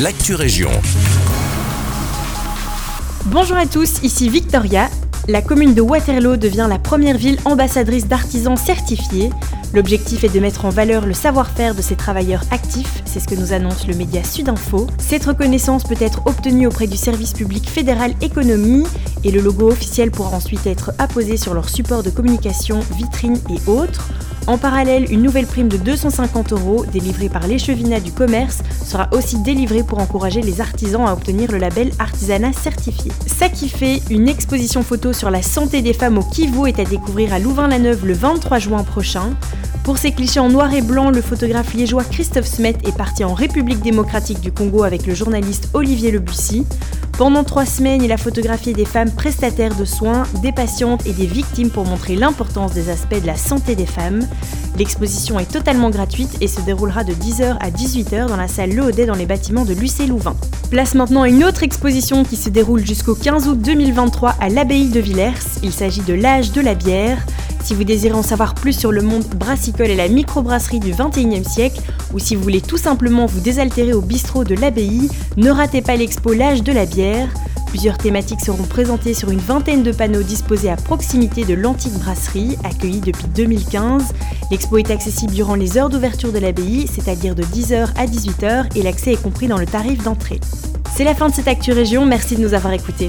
l'actu région. Bonjour à tous, ici Victoria. La commune de Waterloo devient la première ville ambassadrice d'artisans certifiés. L'objectif est de mettre en valeur le savoir-faire de ces travailleurs actifs, c'est ce que nous annonce le média Sudinfo. Cette reconnaissance peut être obtenue auprès du service public fédéral économie et le logo officiel pourra ensuite être apposé sur leur support de communication, vitrines et autres. En parallèle, une nouvelle prime de 250 euros délivrée par l'échevinat du commerce sera aussi délivrée pour encourager les artisans à obtenir le label artisanat certifié. Ça qui fait, une exposition photo sur la santé des femmes au Kivu est à découvrir à Louvain-la-Neuve le 23 juin prochain. Pour ces clichés en noir et blanc, le photographe liégeois Christophe Smet est parti en République démocratique du Congo avec le journaliste Olivier Lebussy. Pendant trois semaines, il a photographié des femmes prestataires de soins, des patientes et des victimes pour montrer l'importance des aspects de la santé des femmes. L'exposition est totalement gratuite et se déroulera de 10h à 18h dans la salle Le Audet dans les bâtiments de Lucé-Louvain. Place maintenant une autre exposition qui se déroule jusqu'au 15 août 2023 à l'abbaye de Villers. Il s'agit de l'âge de la bière. Si vous désirez en savoir plus sur le monde brassicole et la microbrasserie du 21e siècle, ou si vous voulez tout simplement vous désaltérer au bistrot de l'abbaye, ne ratez pas l'expo L'âge de la bière. Plusieurs thématiques seront présentées sur une vingtaine de panneaux disposés à proximité de l'antique brasserie, accueillie depuis 2015. L'expo est accessible durant les heures d'ouverture de l'abbaye, c'est-à-dire de 10h à 18h, et l'accès est compris dans le tarif d'entrée. C'est la fin de cette Actu Région, merci de nous avoir écoutés.